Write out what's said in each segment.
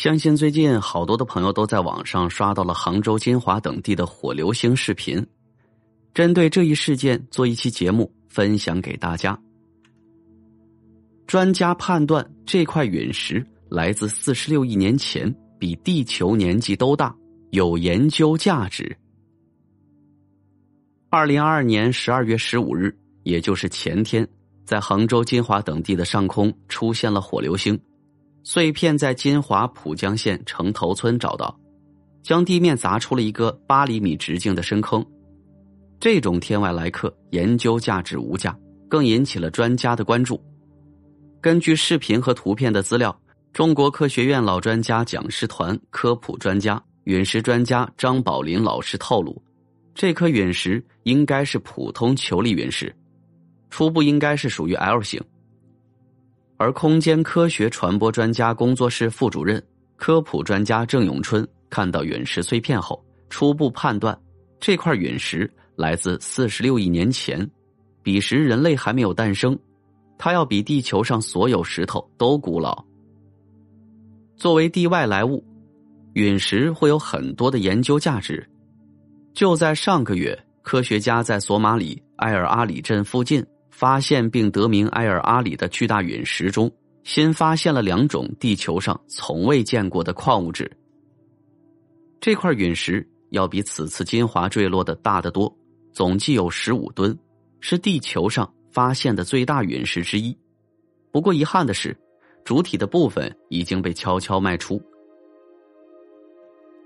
相信最近好多的朋友都在网上刷到了杭州、金华等地的火流星视频。针对这一事件做一期节目分享给大家。专家判断这块陨石来自四十六亿年前，比地球年纪都大，有研究价值。二零二二年十二月十五日，也就是前天，在杭州、金华等地的上空出现了火流星。碎片在金华浦江县城头村找到，将地面砸出了一个八厘米直径的深坑。这种天外来客，研究价值无价，更引起了专家的关注。根据视频和图片的资料，中国科学院老专家讲师团科普专家、陨石专家张宝林老师透露，这颗陨石应该是普通球粒陨石，初步应该是属于 L 型。而空间科学传播专家工作室副主任、科普专家郑永春看到陨石碎片后，初步判断这块陨石来自四十六亿年前，彼时人类还没有诞生，它要比地球上所有石头都古老。作为地外来物，陨石会有很多的研究价值。就在上个月，科学家在索马里埃尔阿里镇附近。发现并得名埃尔阿里的巨大陨石中，新发现了两种地球上从未见过的矿物质。这块陨石要比此次金华坠落的大得多，总计有十五吨，是地球上发现的最大陨石之一。不过遗憾的是，主体的部分已经被悄悄卖出。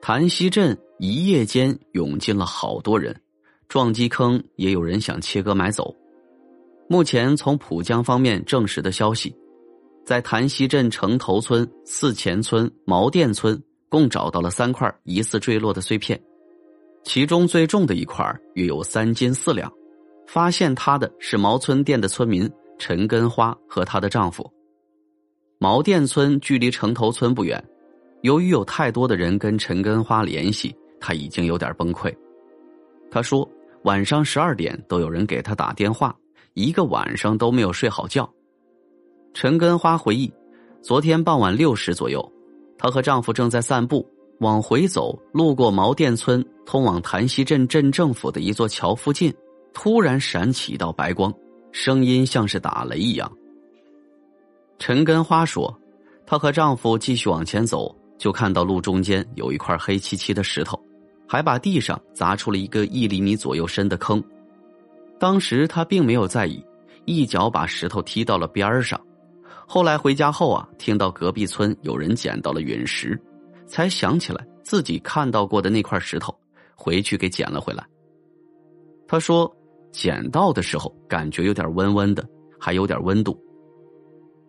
潭溪镇一夜间涌进了好多人，撞击坑也有人想切割买走。目前从浦江方面证实的消息，在潭溪镇城头村、四前村、毛店村共找到了三块疑似坠落的碎片，其中最重的一块约有三斤四两。发现它的是毛村店的村民陈根花和她的丈夫。毛店村距离城头村不远，由于有太多的人跟陈根花联系，他已经有点崩溃。他说，晚上十二点都有人给他打电话。一个晚上都没有睡好觉。陈根花回忆，昨天傍晚六时左右，她和丈夫正在散步，往回走，路过毛店村通往潭溪镇镇政府的一座桥附近，突然闪起一道白光，声音像是打雷一样。陈根花说，她和丈夫继续往前走，就看到路中间有一块黑漆漆的石头，还把地上砸出了一个一厘米左右深的坑。当时他并没有在意，一脚把石头踢到了边上。后来回家后啊，听到隔壁村有人捡到了陨石，才想起来自己看到过的那块石头，回去给捡了回来。他说，捡到的时候感觉有点温温的，还有点温度。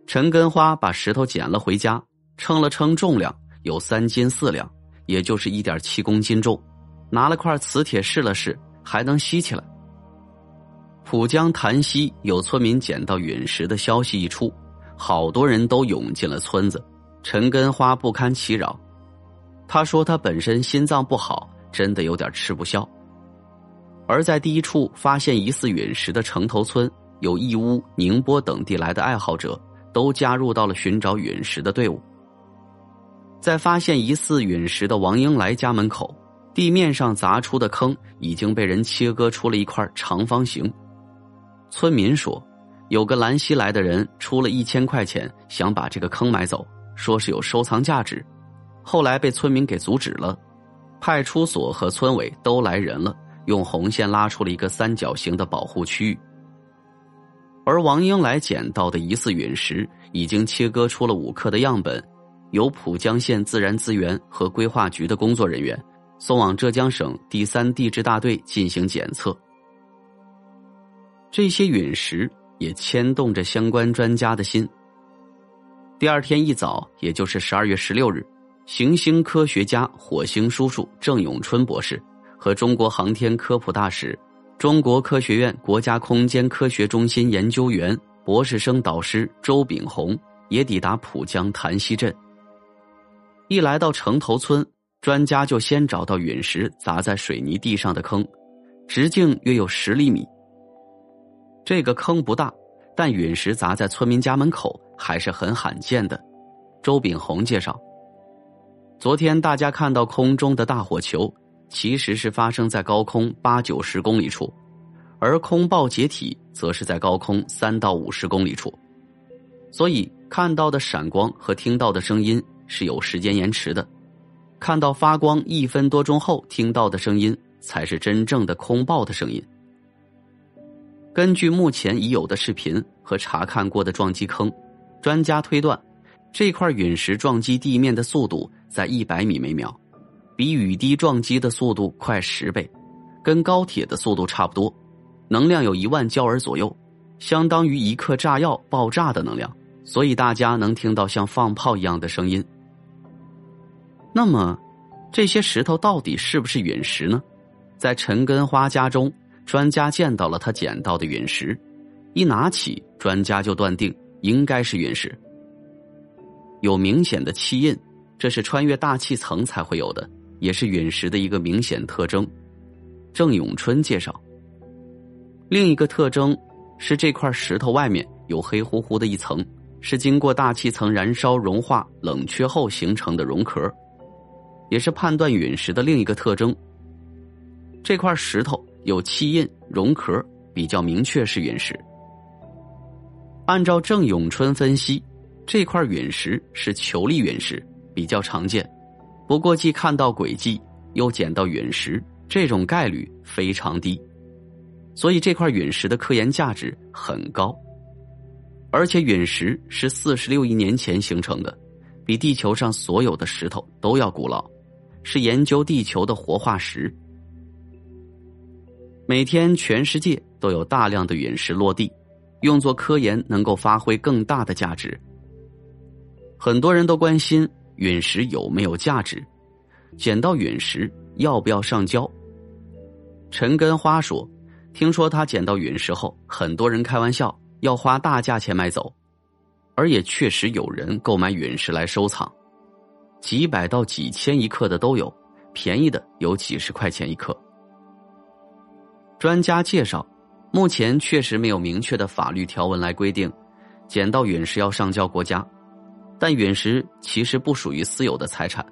陈根花把石头捡了回家，称了称重量，有三斤四两，也就是一点七公斤重。拿了块磁铁试了试，还能吸起来。浦江潭溪有村民捡到陨石的消息一出，好多人都涌进了村子。陈根花不堪其扰，他说他本身心脏不好，真的有点吃不消。而在第一处发现疑似陨石的城头村，有义乌、宁波等地来的爱好者都加入到了寻找陨石的队伍。在发现疑似陨石的王英来家门口，地面上砸出的坑已经被人切割出了一块长方形。村民说，有个兰溪来的人出了一千块钱，想把这个坑买走，说是有收藏价值，后来被村民给阻止了。派出所和村委都来人了，用红线拉出了一个三角形的保护区域。而王英来捡到的疑似陨石，已经切割出了五克的样本，由浦江县自然资源和规划局的工作人员送往浙江省第三地质大队进行检测。这些陨石也牵动着相关专家的心。第二天一早，也就是十二月十六日，行星科学家、火星叔叔郑永春博士和中国航天科普大使、中国科学院国家空间科学中心研究员、博士生导师周炳宏也抵达浦江潭溪镇。一来到城头村，专家就先找到陨石砸在水泥地上的坑，直径约有十厘米。这个坑不大，但陨石砸在村民家门口还是很罕见的。周炳宏介绍，昨天大家看到空中的大火球，其实是发生在高空八九十公里处，而空爆解体则是在高空三到五十公里处，所以看到的闪光和听到的声音。是有时间延迟的，看到发光一分多钟后听到的声音，才是真正的空爆的声音。根据目前已有的视频和查看过的撞击坑，专家推断，这块陨石撞击地面的速度在一百米每秒，比雨滴撞击的速度快十倍，跟高铁的速度差不多，能量有一万焦耳左右，相当于一克炸药爆炸的能量，所以大家能听到像放炮一样的声音。那么，这些石头到底是不是陨石呢？在陈根花家中，专家见到了他捡到的陨石，一拿起，专家就断定应该是陨石。有明显的气印，这是穿越大气层才会有的，也是陨石的一个明显特征。郑永春介绍，另一个特征是这块石头外面有黑乎乎的一层，是经过大气层燃烧融化冷却后形成的熔壳。也是判断陨石的另一个特征。这块石头有气印、溶壳，比较明确是陨石。按照郑永春分析，这块陨石是球粒陨石，比较常见。不过，既看到轨迹，又捡到陨石，这种概率非常低。所以，这块陨石的科研价值很高。而且，陨石是四十六亿年前形成的，比地球上所有的石头都要古老。是研究地球的活化石。每天，全世界都有大量的陨石落地，用作科研能够发挥更大的价值。很多人都关心陨石有没有价值，捡到陨石要不要上交？陈根花说：“听说他捡到陨石后，很多人开玩笑要花大价钱买走，而也确实有人购买陨石来收藏。”几百到几千一克的都有，便宜的有几十块钱一克。专家介绍，目前确实没有明确的法律条文来规定，捡到陨石要上交国家，但陨石其实不属于私有的财产，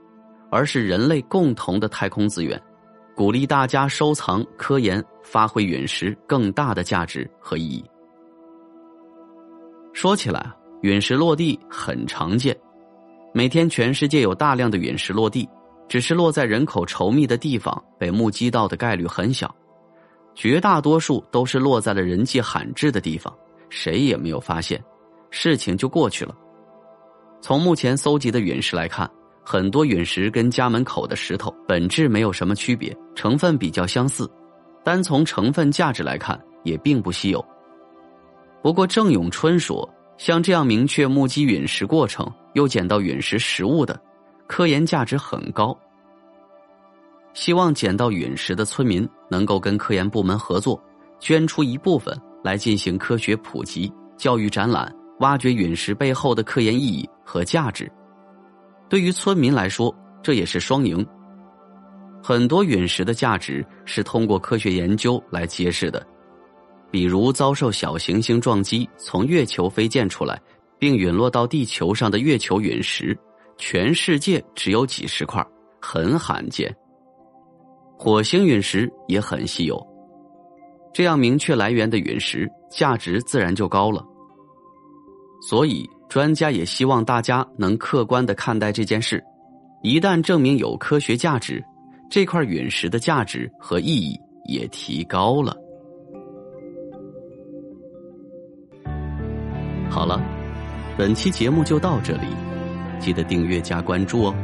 而是人类共同的太空资源，鼓励大家收藏、科研，发挥陨石更大的价值和意义。说起来，陨石落地很常见。每天，全世界有大量的陨石落地，只是落在人口稠密的地方，被目击到的概率很小。绝大多数都是落在了人迹罕至的地方，谁也没有发现，事情就过去了。从目前搜集的陨石来看，很多陨石跟家门口的石头本质没有什么区别，成分比较相似，单从成分价值来看，也并不稀有。不过，郑永春说。像这样明确目击陨石过程又捡到陨石实物的，科研价值很高。希望捡到陨石的村民能够跟科研部门合作，捐出一部分来进行科学普及、教育展览，挖掘陨石背后的科研意义和价值。对于村民来说，这也是双赢。很多陨石的价值是通过科学研究来揭示的。比如遭受小行星撞击，从月球飞溅出来，并陨落到地球上的月球陨石，全世界只有几十块，很罕见。火星陨石也很稀有，这样明确来源的陨石价值自然就高了。所以，专家也希望大家能客观的看待这件事，一旦证明有科学价值，这块陨石的价值和意义也提高了。好了，本期节目就到这里，记得订阅加关注哦。